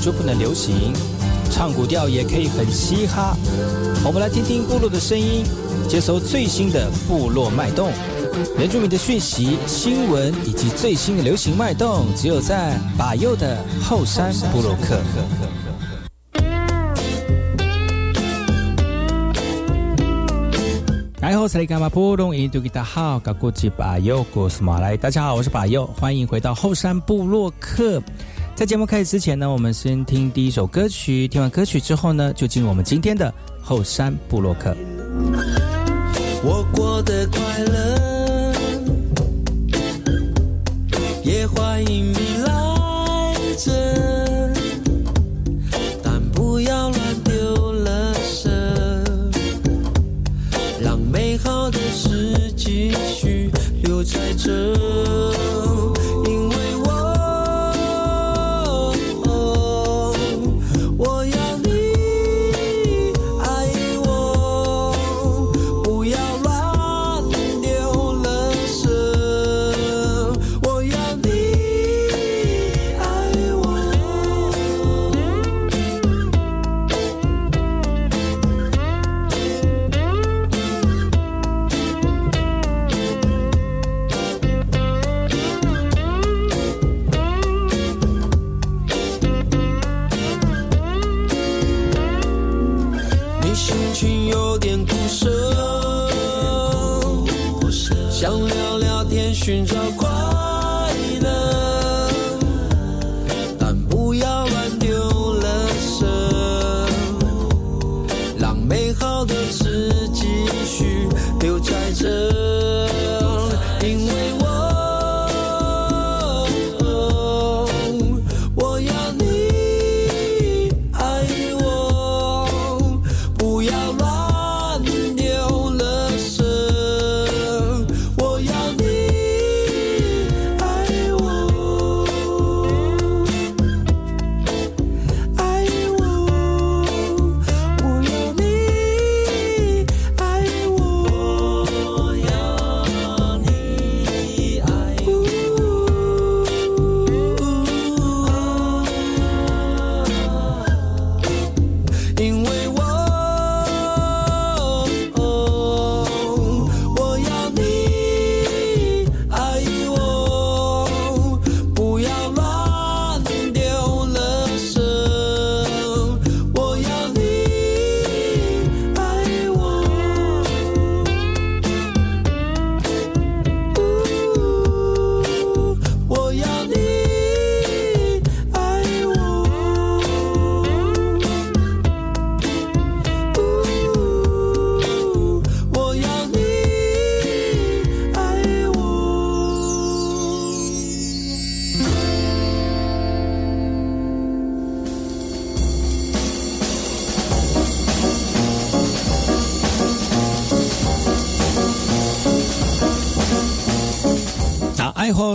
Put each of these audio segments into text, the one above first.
就不能流行？唱古调也可以很嘻哈。我们来听听部落的声音，接收最新的部落脉动、原住民的讯息、新闻以及最新的流行脉动，只有在把右的后山部落克。来后才干嘛？波隆印度吉达好，搞过去把右过什么来？大家好，我是把右，欢迎回到后山部落克。在节目开始之前呢，我们先听第一首歌曲。听完歌曲之后呢，就进入我们今天的后山部落客。我过得快乐，也欢迎你来这，但不要乱丢了色，让美好的事继续留在这。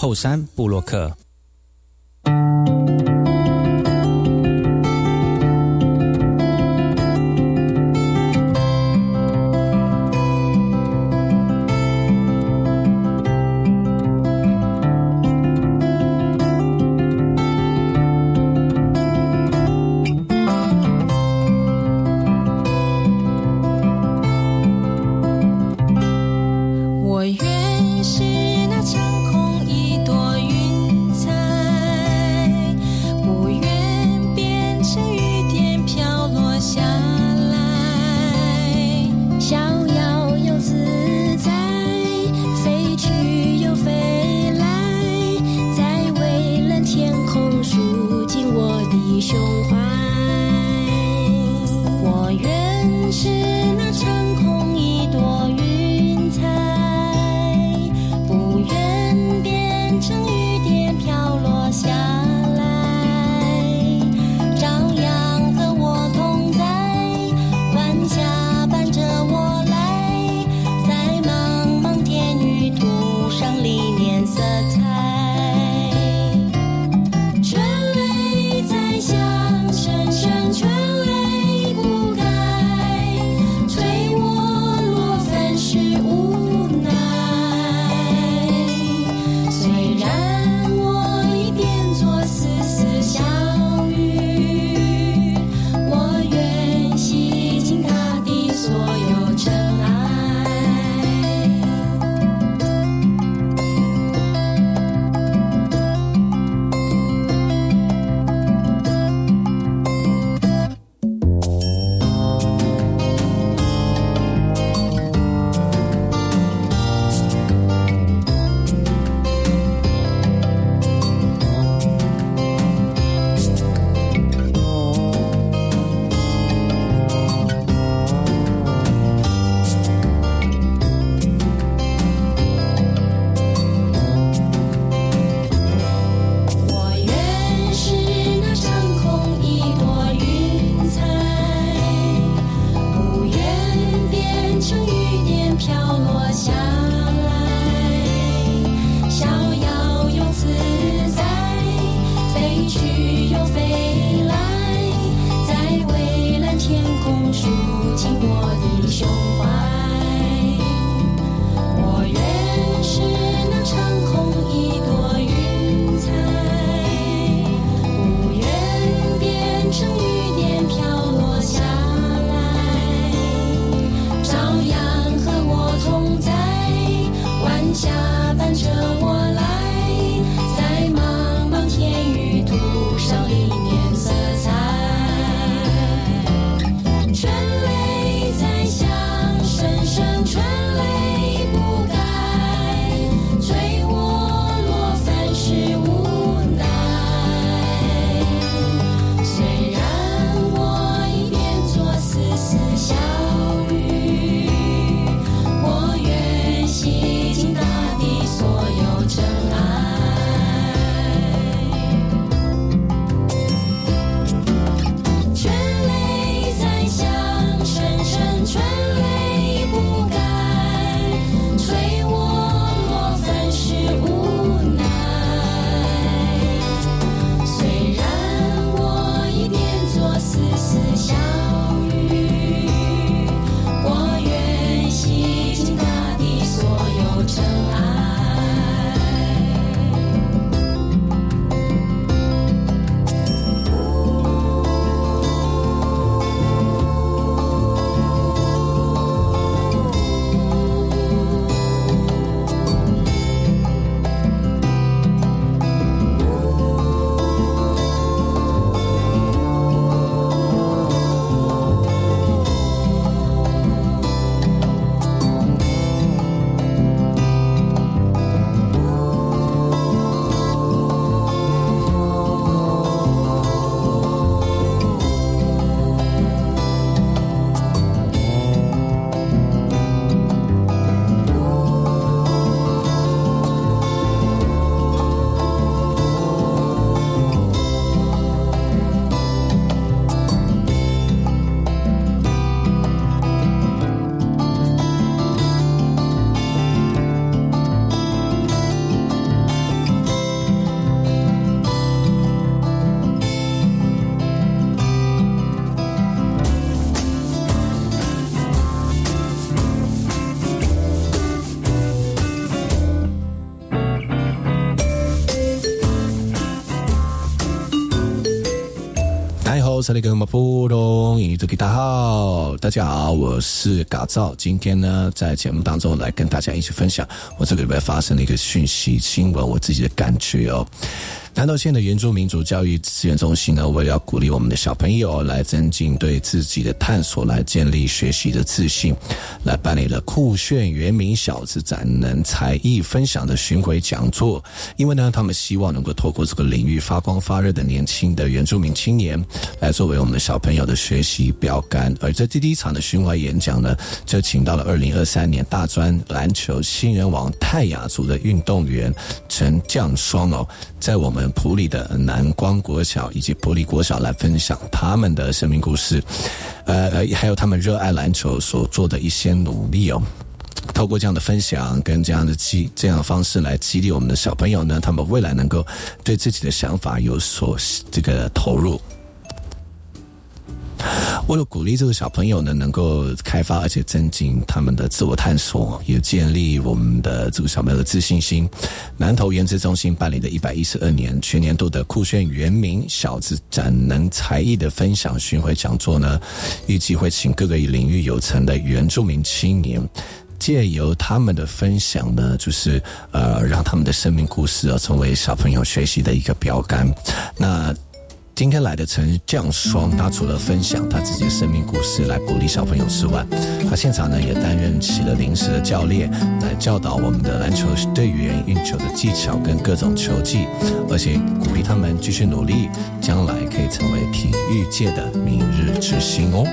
后山布洛克。萨利格马普隆，伊大家好，大家好，我是嘎造。今天呢，在节目当中来跟大家一起分享我这个礼拜发生的一个讯息新闻，我自己的感觉哦。南投县的原住民族教育资源中心呢，为了鼓励我们的小朋友来增进对自己的探索，来建立学习的自信，来办理了酷炫原名小子展能才艺分享的巡回讲座。因为呢，他们希望能够透过这个领域发光发热的年轻的原住民青年，来作为我们的小朋友的学习标杆。而这第一场的巡回演讲呢，就请到了二零二三年大专篮球新人王泰雅族的运动员陈降双哦，在我们。普里的南光国小以及普利国小来分享他们的生命故事，呃，还有他们热爱篮球所做的一些努力哦。透过这样的分享跟这样的激这样的方式来激励我们的小朋友呢，他们未来能够对自己的想法有所这个投入。为了鼓励这个小朋友呢，能够开发而且增进他们的自我探索，也建立我们的这个小朋友的自信心。南投原子中心办理的一百一十二年全年度的酷炫原名小子展能才艺的分享巡回讲座呢，预计会请各个领域有成的原住民青年，借由他们的分享呢，就是呃，让他们的生命故事啊，成为小朋友学习的一个标杆。那。今天来的陈降双，他除了分享他自己的生命故事来鼓励小朋友之外，他现场呢也担任起了临时的教练，来教导我们的篮球队员运球的技巧跟各种球技，而且鼓励他们继续努力，将来可以成为体育界的明日之星哦。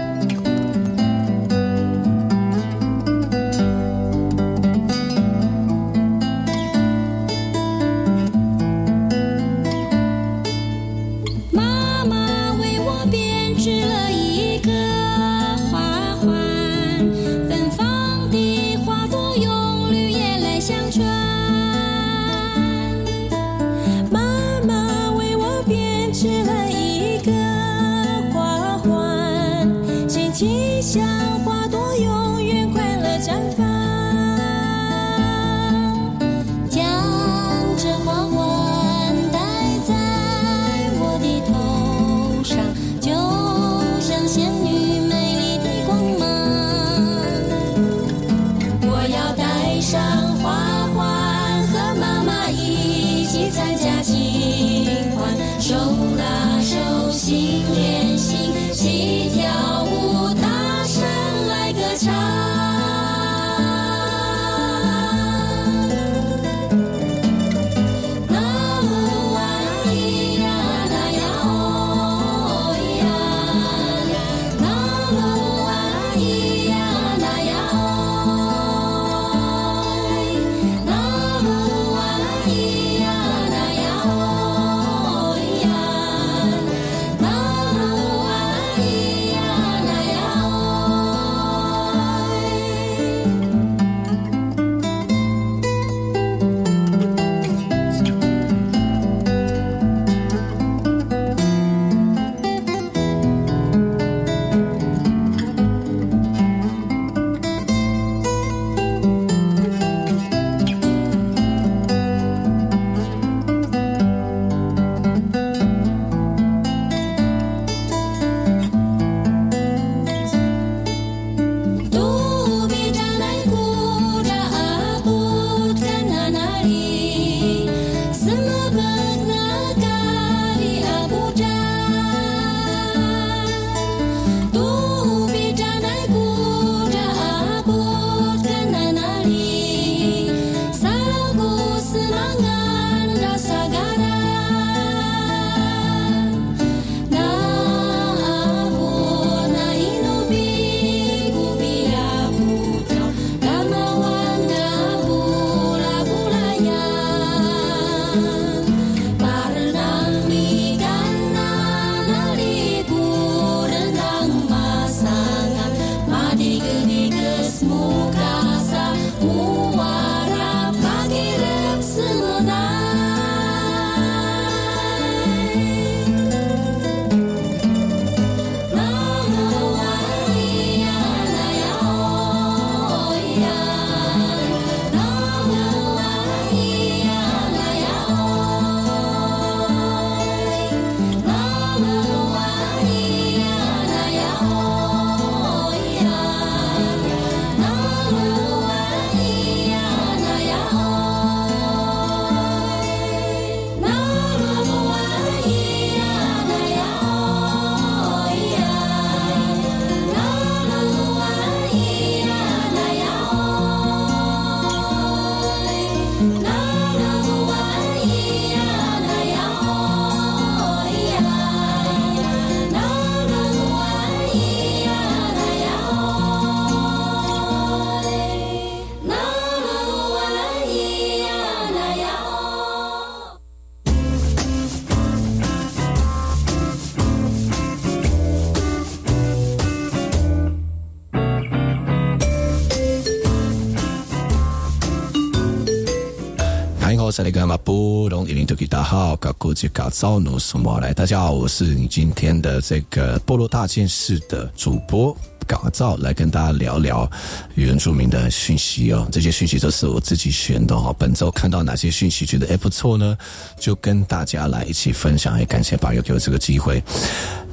萨利格马布隆伊林图吉大号，搞国际搞造努什么来？大家好，我是你今天的这个部落大件事的主播。搞造来跟大家聊聊原住民的讯息哦，这些讯息都是我自己选的哦。本周看到哪些讯息觉得还不错呢？就跟大家来一起分享。也感谢巴友给我这个机会。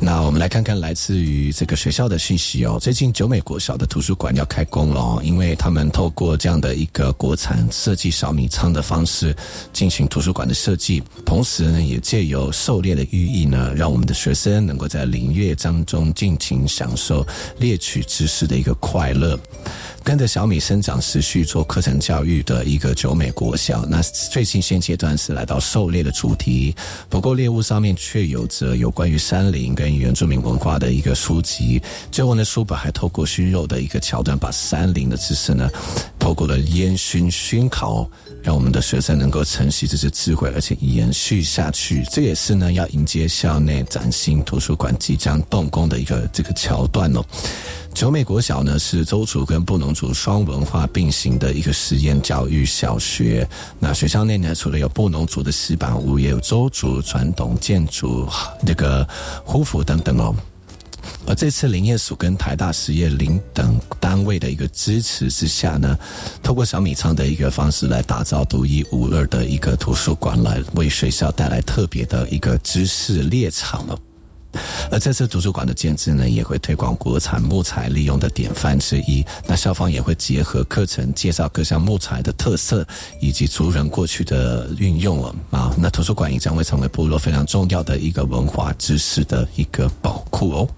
那我们来看看来自于这个学校的信息哦。最近九美国小的图书馆要开工了哦，因为他们透过这样的一个国产设计小米仓的方式进行图书馆的设计，同时呢也借由狩猎的寓意呢，让我们的学生能够在林月当中尽情享受猎。取知识的一个快乐，跟着小米生长持续做课程教育的一个九美国校。那最近现阶段是来到狩猎的主题，不过猎物上面却有着有关于山林跟原住民文化的一个书籍。最后呢，书本还透过熏肉的一个桥段，把山林的知识呢，透过了烟熏熏烤。让我们的学生能够承袭这些智慧，而且延续下去。这也是呢，要迎接校内崭新图书馆即将动工的一个这个桥段哦。九美国小呢是周族跟布农族双文化并行的一个实验教育小学。那学校内呢，除了有布农族的石板屋，也有周族传统建筑，那个胡服等等哦。而这次林业署跟台大实业林等单位的一个支持之下呢，透过小米仓的一个方式来打造独一无二的一个图书馆，来为学校带来特别的一个知识猎场了。而这次图书馆的建制呢，也会推广国产木材利用的典范之一。那校方也会结合课程介绍各项木材的特色以及族人过去的运用了啊。那图书馆也将会成为部落非常重要的一个文化知识的一个宝库哦。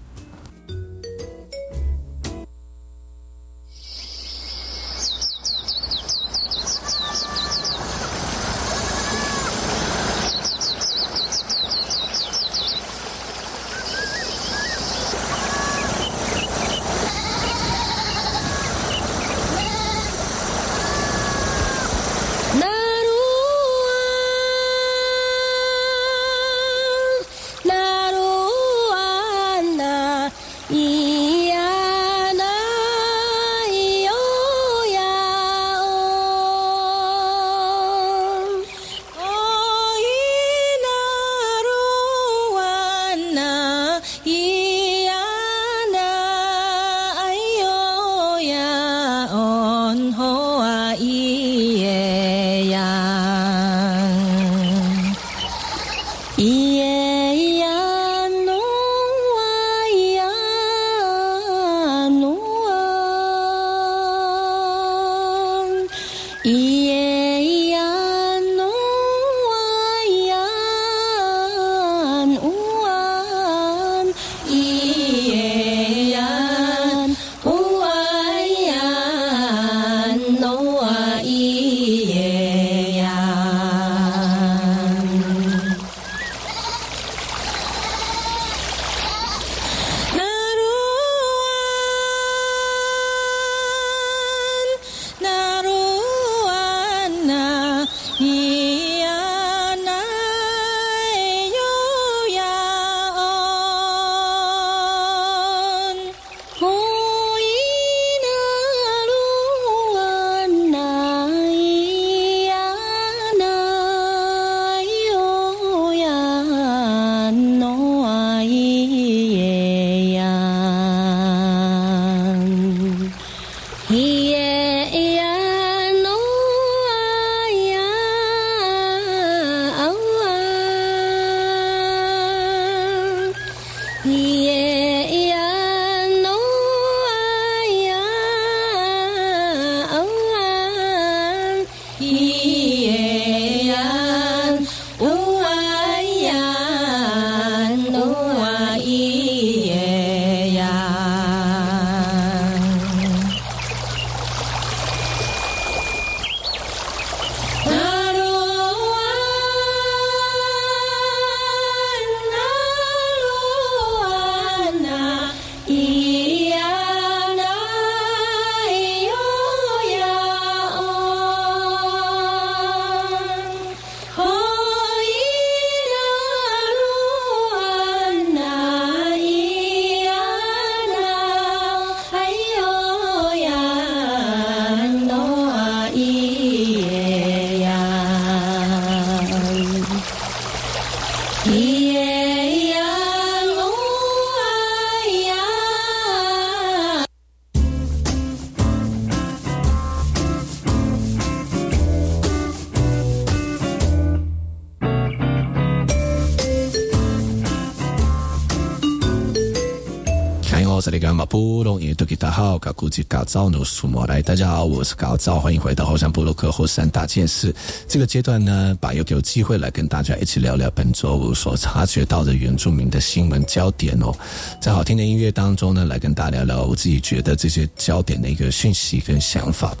好，搞估计搞造努苏莫来。大家好，我是搞造，欢迎回到后山部落克后山大件事。这个阶段呢，把有有机会来跟大家一起聊聊本周我所察觉到的原住民的新闻焦点哦。在好听的音乐当中呢，来跟大家聊聊我自己觉得这些焦点的一个讯息跟想法。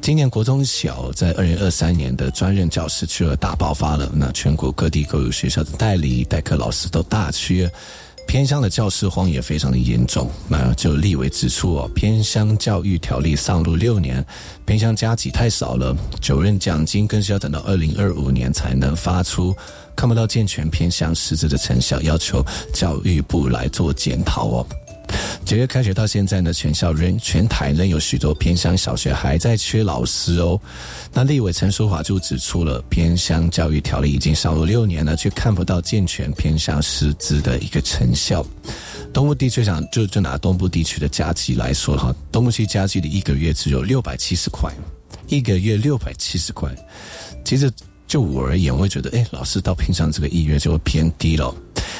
今年国中小在二零二三年的专任教师缺额大爆发了，那全国各地各有学校的代理代课老师都大缺，偏乡的教师荒也非常的严重。那就立委指出哦，偏乡教育条例上路六年，偏乡加级太少了，九任奖金更是要等到二零二五年才能发出，看不到健全偏乡实质的成效，要求教育部来做检讨哦。九月开学到现在呢，全校仍全台仍有许多偏乡小学还在缺老师哦。那立委陈淑华就指出了，偏乡教育条例已经上路六年了，却看不到健全偏乡师资的一个成效。东部地区想就就拿东部地区的加急来说哈，东部区加急的一个月只有六百七十块，一个月六百七十块，其实。就我而言，我会觉得，哎，老师到偏向这个意愿就会偏低了。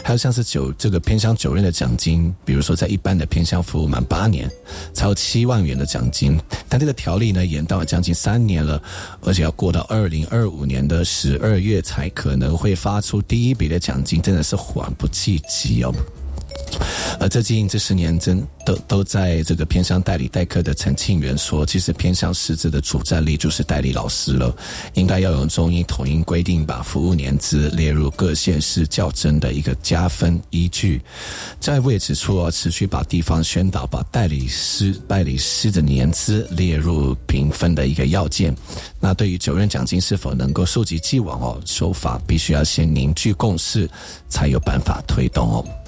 还有像是九这个偏向九任的奖金，比如说在一般的偏向服务满八年，才有七万元的奖金。但这个条例呢，延到了将近三年了，而且要过到二零二五年的十二月才可能会发出第一笔的奖金，真的是缓不济急哦。而最近这十年，真都都在这个偏乡代理代课的陈庆元说，其实偏乡师资的主战力就是代理老师了，应该要用中医统一规定，把服务年资列入各县市较真的一个加分依据。教育部也指出，持续把地方宣导，把代理师代理师的年资列入评分的一个要件。那对于九任奖金是否能够收集既往哦，手法必须要先凝聚共识，才有办法推动哦。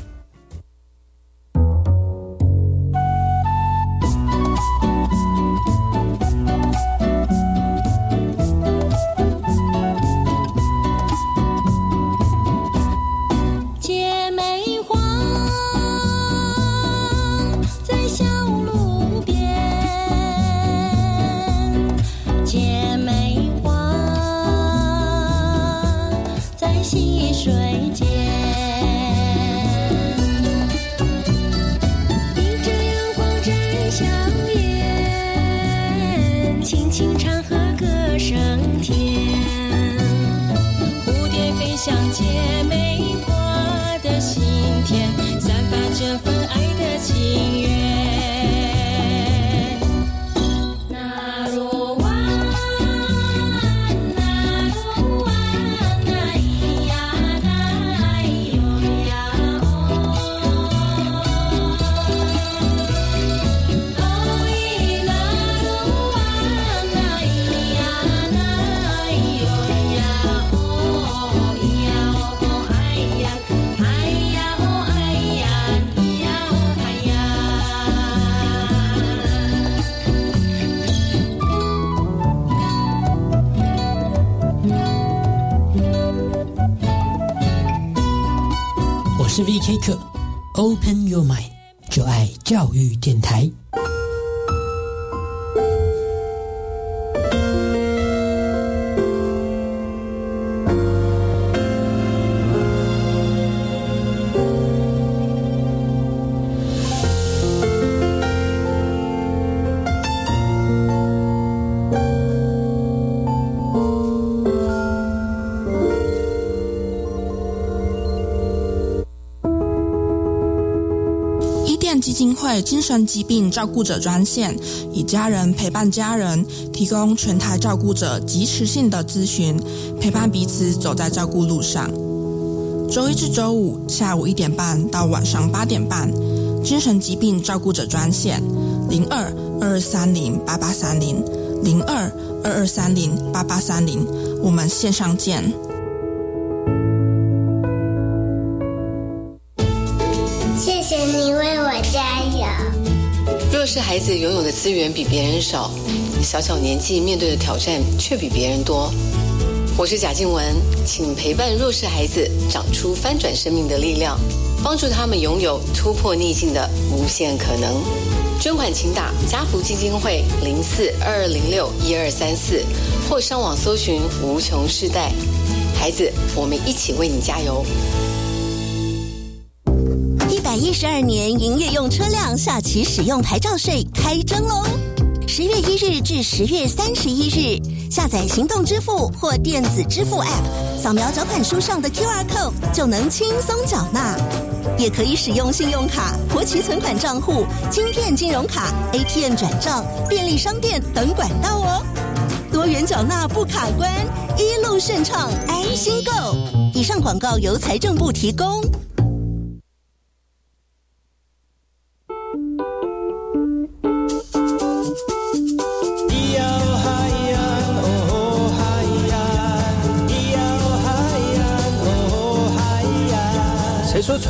精神疾病照顾者专线，以家人陪伴家人，提供全台照顾者及时性的咨询，陪伴彼此走在照顾路上。周一至周五下午一点半到晚上八点半，精神疾病照顾者专线零二二二三零八八三零零二二二三零八八三零，我们线上见。是孩子拥有的资源比别人少，小小年纪面对的挑战却比别人多。我是贾静雯，请陪伴弱势孩子长出翻转生命的力量，帮助他们拥有突破逆境的无限可能。捐款请打家福基金会零四二二零六一二三四，或上网搜寻无穷世代。孩子，我们一起为你加油。一十二年营业用车辆下期使用牌照税开征喽！十月一日至十月三十一日，下载行动支付或电子支付 App，扫描缴款书上的 QR code 就能轻松缴纳。也可以使用信用卡、活期存款账户、金片金融卡、ATM 转账、便利商店等管道哦。多元缴纳不卡关，一路顺畅，安心购。以上广告由财政部提供。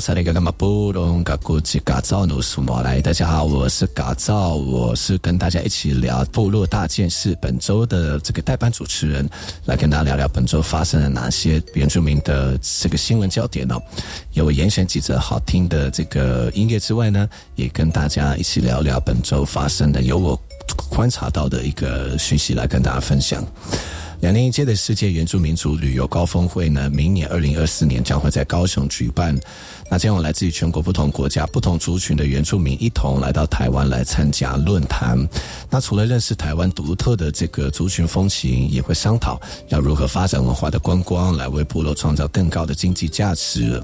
萨利格干嘛布隆嘎古吉嘎造努苏莫来，大家好，我是嘎造，我是跟大家一起聊部落大件事。本周的这个代班主持人来跟大家聊聊本周发生了哪些原住民的这个新闻焦点哦。有我严选几则好听的这个音乐之外呢，也跟大家一起聊聊本周发生的有我观察到的一个讯息来跟大家分享。两年一届的世界原住民族旅游高峰会呢，明年二零二四年将会在高雄举办。那将有来自于全国不同国家、不同族群的原住民一同来到台湾来参加论坛。那除了认识台湾独特的这个族群风情，也会商讨要如何发展文化的观光，来为部落创造更高的经济价值。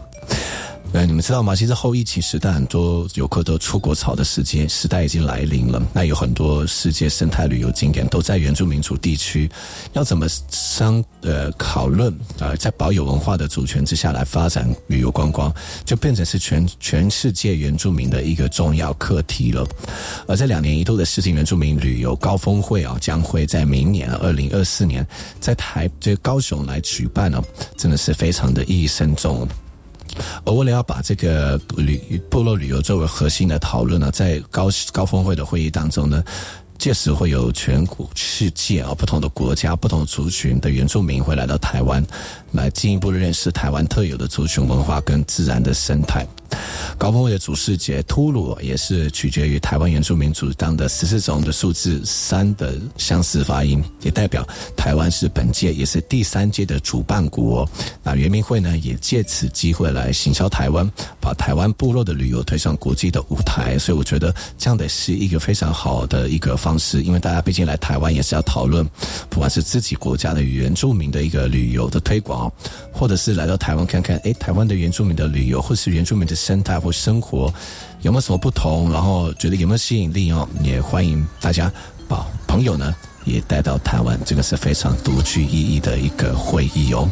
对，你们知道吗？其实后疫情时代，很多游客都出国潮的时间时代已经来临了。那有很多世界生态旅游景点都在原住民族地区，要怎么商呃讨论啊，在保有文化的主权之下来发展旅游观光，就变成是全全世界原住民的一个重要课题了。而在两年一度的世界原住民旅游高峰会啊，将会在明年二零二四年在台这高雄来举办呢，真的是非常的意义深重。而为了要把这个旅部落旅游作为核心的讨论呢，在高高峰会的会议当中呢。届时会有全国世界啊不同的国家、不同族群的原住民会来到台湾，来进一步认识台湾特有的族群文化跟自然的生态。高峰会的主视节突鲁也是取决于台湾原住民主张的十四种的数字三的相似发音，也代表台湾是本届也是第三届的主办国。那圆明会呢，也借此机会来行销台湾，把台湾部落的旅游推上国际的舞台。所以我觉得这样的是一个非常好的一个方式，因为大家毕竟来台湾也是要讨论，不管是自己国家的原住民的一个旅游的推广，或者是来到台湾看看，哎，台湾的原住民的旅游，或是原住民的。生态或生活有没有什么不同？然后觉得有没有吸引力哦？也欢迎大家把朋友呢也带到台湾，这个是非常独具意义的一个会议哦。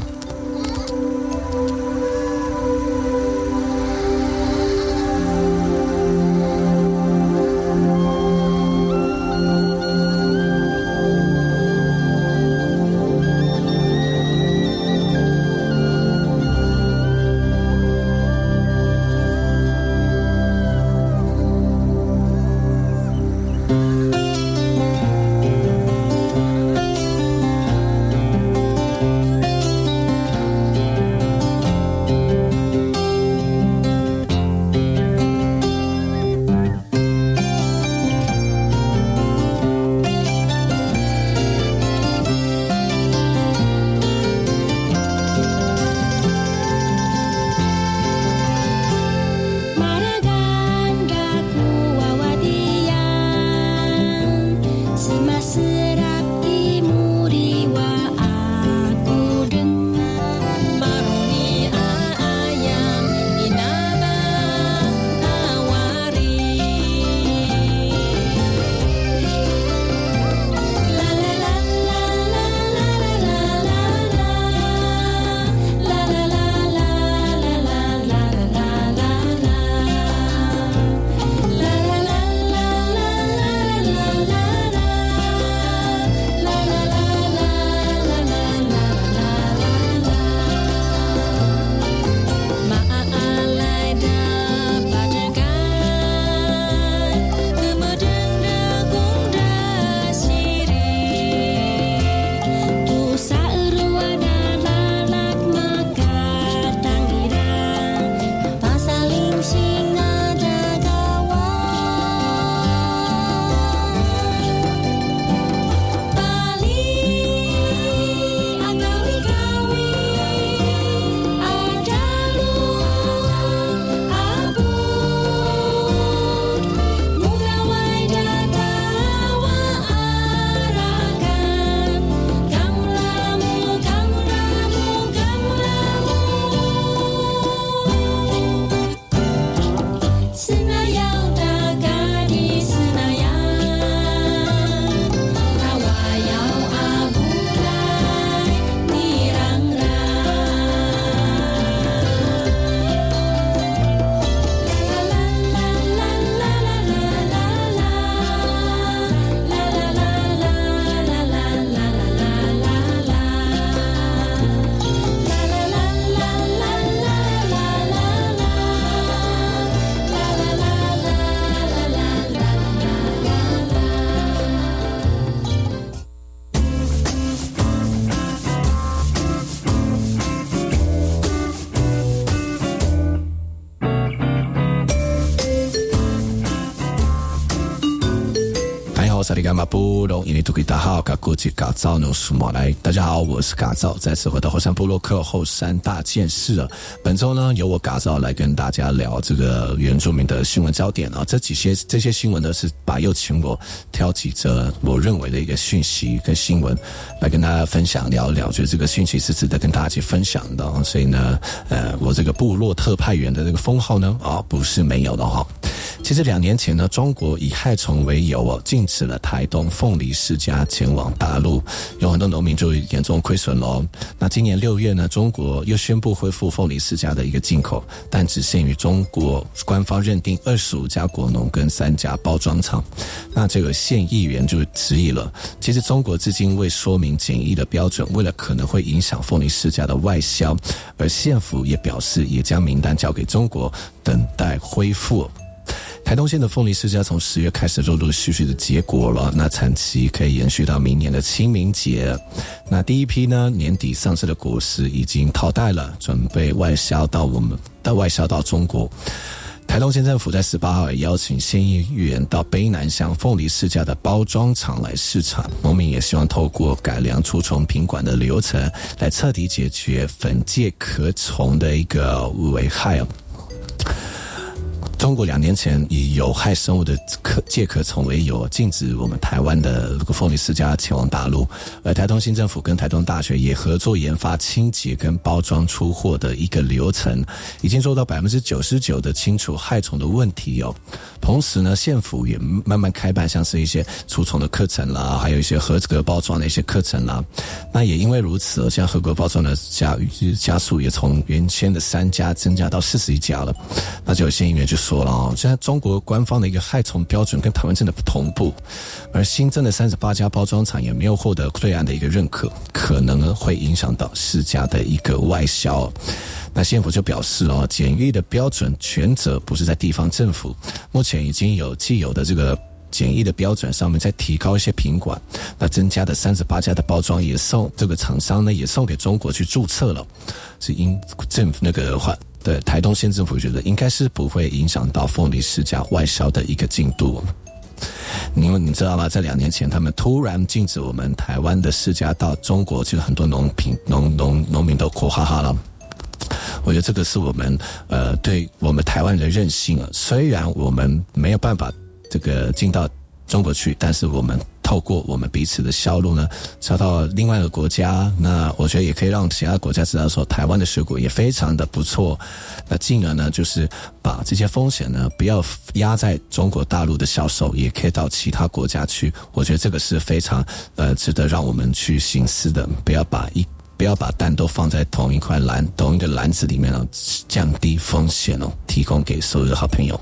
马布隆，印尼土著大号，嘎古吉嘎造努苏马来。大家好，我是嘎造，再次回到后山部落克后山大件事了。本周呢，由我嘎造来跟大家聊这个原住民的新闻焦点啊。这几些这些新闻呢，是把又请我挑几则我认为的一个讯息跟新闻来跟大家分享聊一聊，觉得这个讯息是值得跟大家去分享的。所以呢，呃，我这个部落特派员的这个封号呢，啊，不是没有的哈。其实两年前呢，中国以害虫为由哦，禁止了台东凤梨世家前往大陆，有很多农民就严重亏损喽。那今年六月呢，中国又宣布恢复凤梨世家的一个进口，但只限于中国官方认定二十五家果农跟三家包装厂。那这个县议员就质疑了，其实中国至今未说明检疫的标准，为了可能会影响凤梨世家的外销，而县府也表示也将名单交给中国，等待恢复。台东县的凤梨世家从十月开始陆陆续续的结果了，那产期可以延续到明年的清明节。那第一批呢，年底上市的果实已经淘汰了，准备外销到我们的外销到中国。台东县政府在十八号也邀请县议员到卑南乡凤梨世家的包装厂来试产，农民也希望透过改良除虫品管的流程，来彻底解决粉介壳虫的一个危害。中国两年前以有害生物的壳介壳虫为由，禁止我们台湾的这个凤梨世家前往大陆。而台东新政府跟台东大学也合作研发清洁跟包装出货的一个流程，已经做到百分之九十九的清除害虫的问题哦。同时呢，县府也慢慢开办像是一些除虫的课程啦，还有一些合格包装的一些课程啦。那也因为如此，像合格包装的加加速也从原先的三家增加到四十一家了。那就有县议员就说。说了啊，现在中国官方的一个害虫标准跟台湾真的不同步，而新增的三十八家包装厂也没有获得对岸的一个认可，可能会影响到世家的一个外销。那县府就表示哦，检疫的标准全责不是在地方政府，目前已经有既有的这个检疫的标准上面再提高一些品管，那增加的三十八家的包装也送这个厂商呢也送给中国去注册了，是因政府那个话。对台东县政府觉得应该是不会影响到凤梨世家外销的一个进度，因为你知道吗？在两年前，他们突然禁止我们台湾的世家到中国，其实很多农品农农农民都哭哈哈了。我觉得这个是我们呃，对我们台湾人任性啊。虽然我们没有办法这个进到中国去，但是我们。透过我们彼此的销路呢，销到另外一个国家，那我觉得也可以让其他国家知道说，台湾的水果也非常的不错。那进而呢，就是把这些风险呢，不要压在中国大陆的销售，也可以到其他国家去。我觉得这个是非常呃值得让我们去醒思的，不要把一不要把蛋都放在同一块篮同一个篮子里面哦，降低风险哦，提供给所有的好朋友。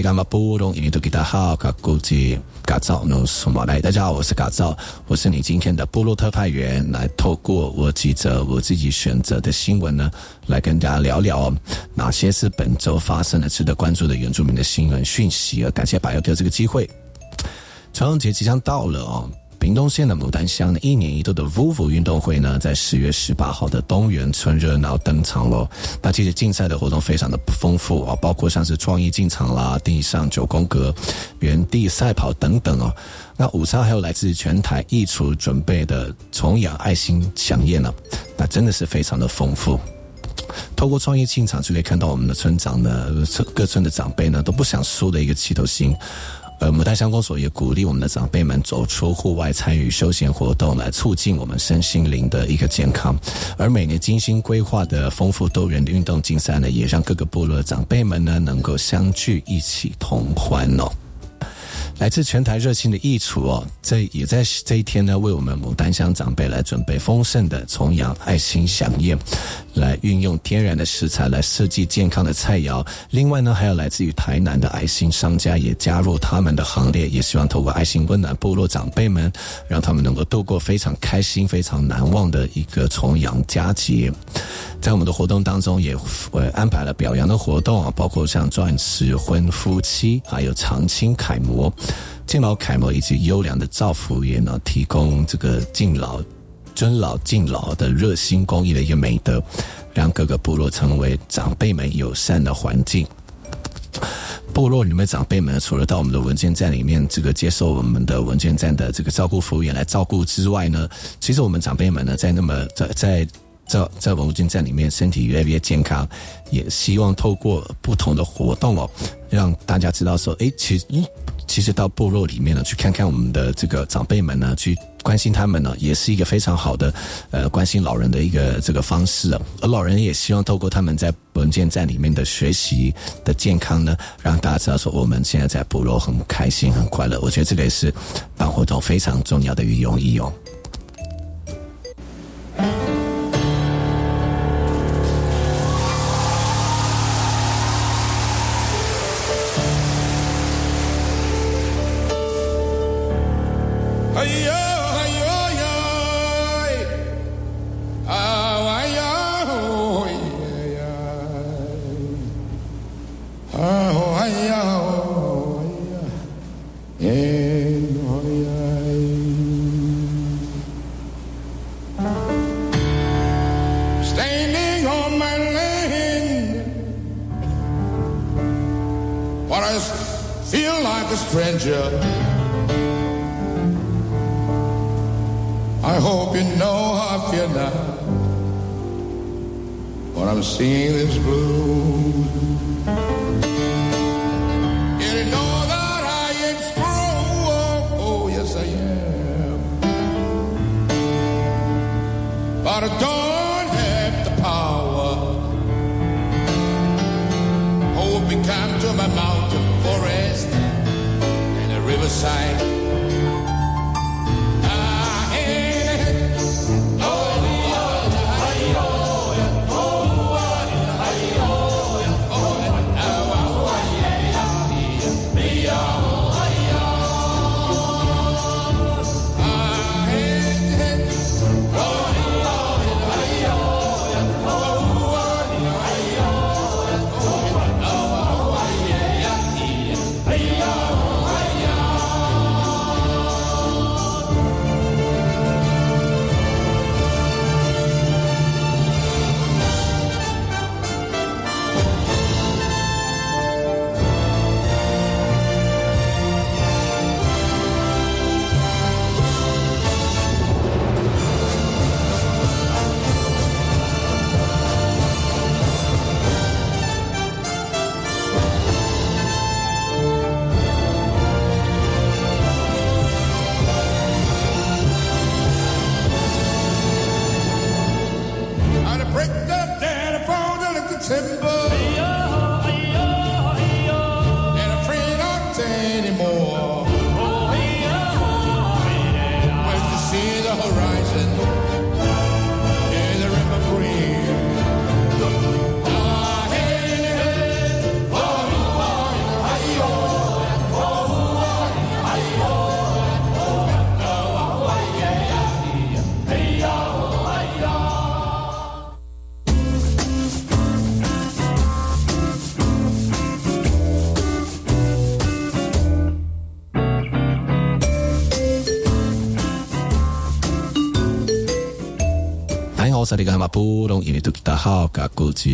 萨利伽马布隆，印尼多吉达好，卡古吉嘎造努苏马来。大家好，我是嘎造，我是你今天的部落特派员，来透过我记者我自己选择的新闻呢，来跟大家聊聊哪些是本周发生的值得关注的原住民的新闻讯息。而感谢百佑哥这个机会，重阳节即将到了哦。屏东县的牡丹乡，一年一度的 VUVU 运动会呢，在十月十八号的东园村热闹登场喽。那其实竞赛的活动非常的丰富啊，包括像是创意进场啦、地上九宫格、原地赛跑等等哦。那午餐还有来自全台艺厨准备的重阳爱心飨宴呢，那真的是非常的丰富。透过创意进场就可以看到我们的村长呢，各村的长辈呢都不想输的一个气头心。呃，牡丹乡公所也鼓励我们的长辈们走出户外，参与休闲活动，来促进我们身心灵的一个健康。而每年精心规划的丰富多元的运动竞赛呢，也让各个部落的长辈们呢，能够相聚一起同欢哦。来自全台热心的义厨哦，这也在这一天呢，为我们牡丹乡长辈来准备丰盛的重阳爱心飨宴，来运用天然的食材来设计健康的菜肴。另外呢，还有来自于台南的爱心商家也加入他们的行列，也希望透过爱心温暖部落长辈们，让他们能够度过非常开心、非常难忘的一个重阳佳节。在我们的活动当中，也呃安排了表扬的活动啊，包括像钻石婚夫妻，还有长青楷模。敬老楷模以及优良的造福业呢，提供这个敬老、尊老敬老的热心公益的一个美德，让各个部落成为长辈们友善的环境。部落里面长辈们除了到我们的文件站里面这个接受我们的文件站的这个照顾服务员来照顾之外呢，其实我们长辈们呢，在那么在在在在文件站里面身体越来越健康，也希望透过不同的活动哦，让大家知道说，哎，其实。其实到部落里面呢，去看看我们的这个长辈们呢，去关心他们呢，也是一个非常好的呃关心老人的一个这个方式。而老人也希望透过他们在文件站里面的学习的健康呢，让大家知道说我们现在在部落很开心、很快乐。我觉得这个也是办活动非常重要的一用一用。哎呀！萨利干嘛布隆印尼土大好，嘎古就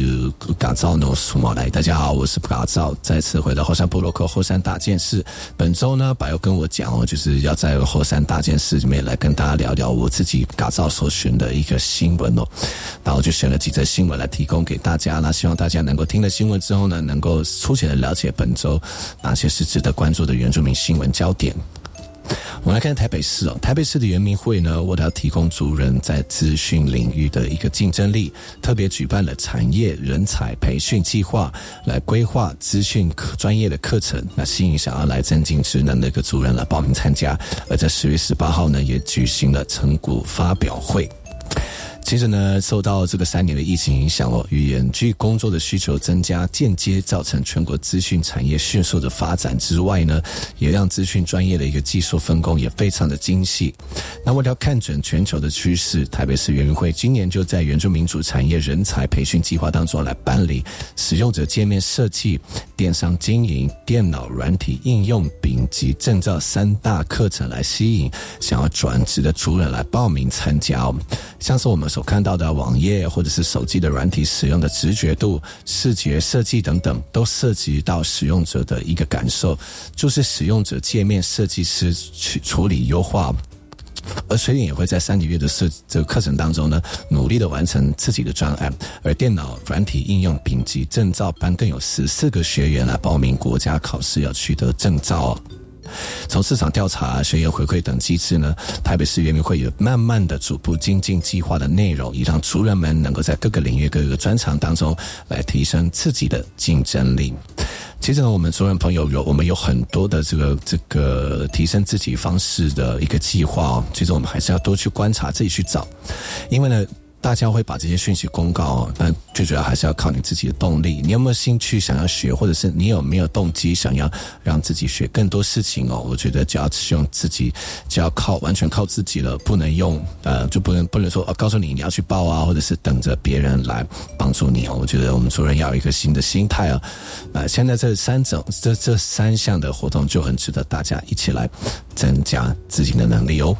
嘎造诺苏毛来，大家好，我是嘎造，再次回到后山部落克后山大件事。本周呢，柏友跟我讲哦，就是要在后山大件事里面来跟大家聊聊我自己嘎造所选的一个新闻哦。然后就选了几则新闻来提供给大家，那希望大家能够听了新闻之后呢，能够粗浅的了解本周哪些是值得关注的原住民新闻焦点。我们来看台北市哦，台北市的原民会呢，为了要提供族人在资讯领域的一个竞争力，特别举办了产业人才培训计划，来规划资讯专业的课程，那吸引想要来增进职能的一个族人来报名参加。而在十月十八号呢，也举行了成果发表会。其实呢，受到这个三年的疫情影响哦，与远距工作的需求增加，间接造成全国资讯产业迅速的发展之外呢，也让资讯专业的一个技术分工也非常的精细。那为了看准全球的趋势，台北市园民会今年就在原住民主产业人才培训计划当中来办理使用者界面设计、电商经营、电脑软体应用丙级证照三大课程，来吸引想要转职的族人来报名参加哦，像是我们。所看到的网页或者是手机的软体使用的直觉度、视觉设计等等，都涉及到使用者的一个感受，就是使用者界面设计师去处理优化。而水影也会在三个月的设这个课程当中呢，努力的完成自己的专案。而电脑软体应用丙级证照班更有十四个学员来报名国家考试，要取得证照。从市场调查、学员回馈等机制呢，台北市原民会有慢慢的逐步精进计划的内容，以让族人们能够在各个领域、各个专长当中来提升自己的竞争力。其实呢，我们族人朋友有我们有很多的这个这个提升自己方式的一个计划哦。其实我们还是要多去观察，自己去找，因为呢。大家会把这些讯息公告，但最主要还是要靠你自己的动力。你有没有兴趣想要学，或者是你有没有动机想要让自己学更多事情哦？我觉得就要使用自己，就要靠完全靠自己了，不能用呃，就不能不能说哦告诉你你要去报啊，或者是等着别人来帮助你哦。我觉得我们做人要有一个新的心态啊。那现在这三种这这三项的活动就很值得大家一起来增加自己的能力哦。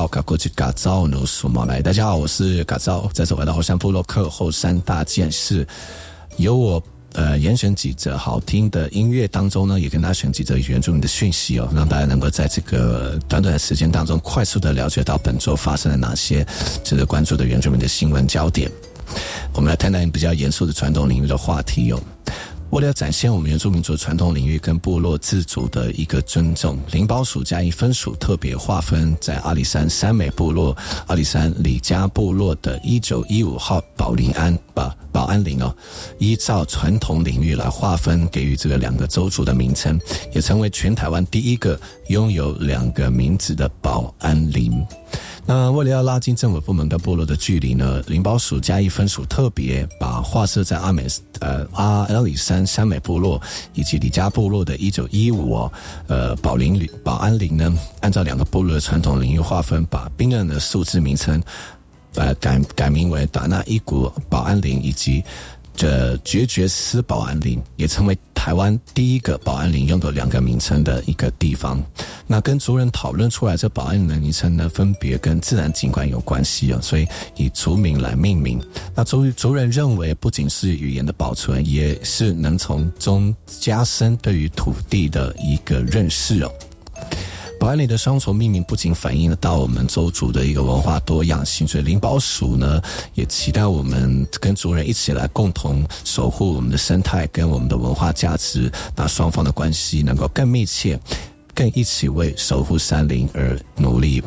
大家好，赶过去嘎造努数毛来。大家好，我是嘎造，再次回到后山部落克后山大件事，由我呃严选几则好听的音乐当中呢，也跟大家选几则原住民的讯息哦，让大家能够在这个短短的时间当中，快速的了解到本周发生了哪些值得关注的原住民的新闻焦点。我们来谈谈比较严肃的传统领域的话题哦。为了展现我们原住民族传统领域跟部落自主的一个尊重，灵宝署加以分属特别划分，在阿里山山美部落、阿里山李家部落的一九一五号保林安吧保安林哦，依照传统领域来划分，给予这个两个州族的名称，也成为全台湾第一个拥有两个名字的保安林。那为了要拉近政府部门跟部落的距离呢，灵宝署加一分属特别把划设在阿美呃阿阿里山山美部落以及李家部落的一九一五哦，呃保林里保安林呢，按照两个部落的传统领域划分，把冰人的数字名称呃改改名为达纳伊谷保安林以及。这绝绝斯保安林也成为台湾第一个保安林拥有两个名称的一个地方。那跟族人讨论出来，这保安林的名称呢，分别跟自然景观有关系哦，所以以族名来命名。那族族人认为，不仅是语言的保存，也是能从中加深对于土地的一个认识哦。保安里的双重命名不仅反映了到我们周族的一个文化多样性，所以灵宝署呢也期待我们跟族人一起来共同守护我们的生态跟我们的文化价值，那双方的关系能够更密切。更一起为守护山林而努力。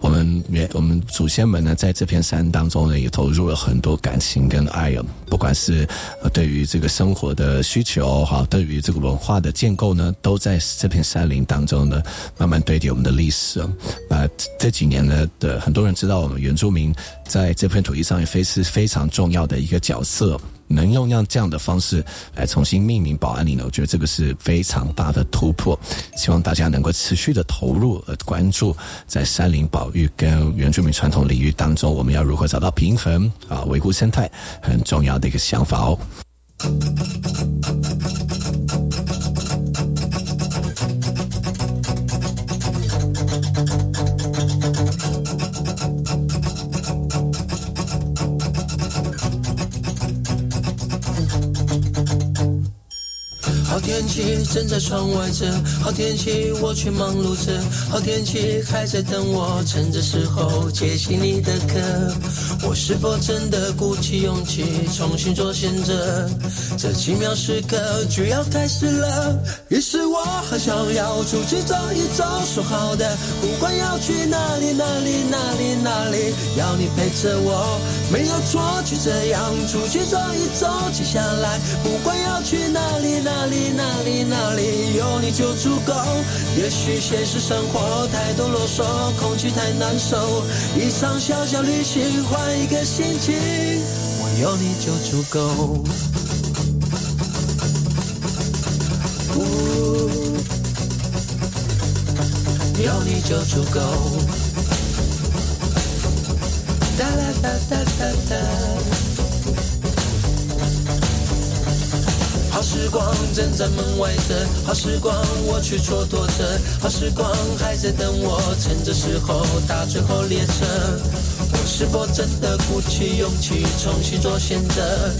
我们原我们祖先们呢，在这片山当中呢，也投入了很多感情跟爱哦。不管是对于这个生活的需求哈，对于这个文化的建构呢，都在这片山林当中呢，慢慢堆叠我们的历史啊。那这几年呢的很多人知道，我们原住民在这片土地上也非是非常重要的一个角色。能用样这样的方式来重新命名保安林呢？我觉得这个是非常大的突破。希望大家能够持续的投入和关注，在山林保育跟原住民传统领域当中，我们要如何找到平衡啊？维护生态很重要的一个想法哦。天气正在窗外着，好天气我却忙碌着，好天气还在等我，趁着时候接起你的歌。我是否真的鼓起勇气重新做选择？这奇妙时刻就要开始了。于是我很想要出去走一走，说好的，不管要去哪里哪里哪里哪里，要你陪着我，没有错，就这样出去走一走。接下来不管要去哪里哪里。哪里哪里有你就足够。也许现实生活太多啰嗦，空气太难受。一场小小旅行换，一个心情，我有你就足够。有你就足够。哒啦哒哒哒哒。好时光正在门外等，好时光我却蹉跎着，好时光还在等我，趁着时候搭最后列车。我是否真的鼓起勇气重新做选择？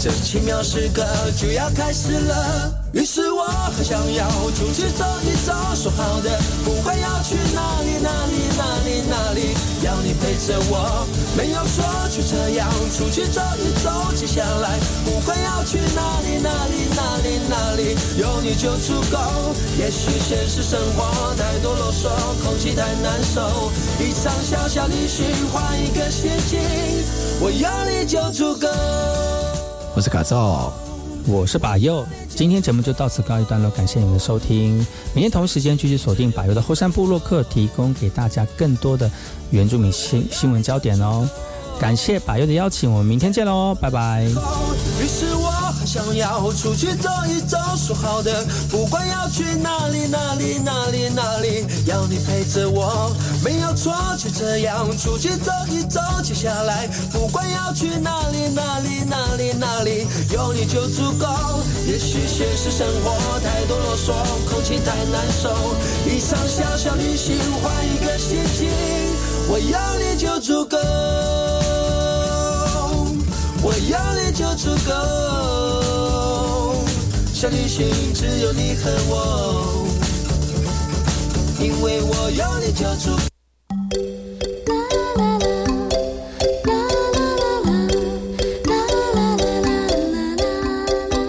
这奇妙时刻就要开始了。于是我很想要出去走一走，说好的，不管要去哪里哪里哪里哪里，要你陪着我，没有说，就这样出去走一走。接下来不管要去哪里哪里哪里哪里，有你就足够。也许现实生活太多啰嗦，空气太难受，一场小小旅行换一个心情，我有你就足够。我是卡照。我是把右，今天节目就到此告一段落，感谢你们的收听。明天同一时间继续锁定把右的后山部落客，提供给大家更多的原住民新新闻焦点哦。感谢把右的邀请，我们明天见喽，拜拜。于是我想要出去走一走，说好的，不管要去哪里哪里哪里哪里，要你陪着我，没有错，就这样出去走一走。接下来不管要去哪里哪里哪里哪里，有你就足够。也许现实生活太多啰嗦，空气太难受，一场小小旅行换一个心情，我要你就足够。我要你就足够，小旅行只有你和我，因为我有你就足。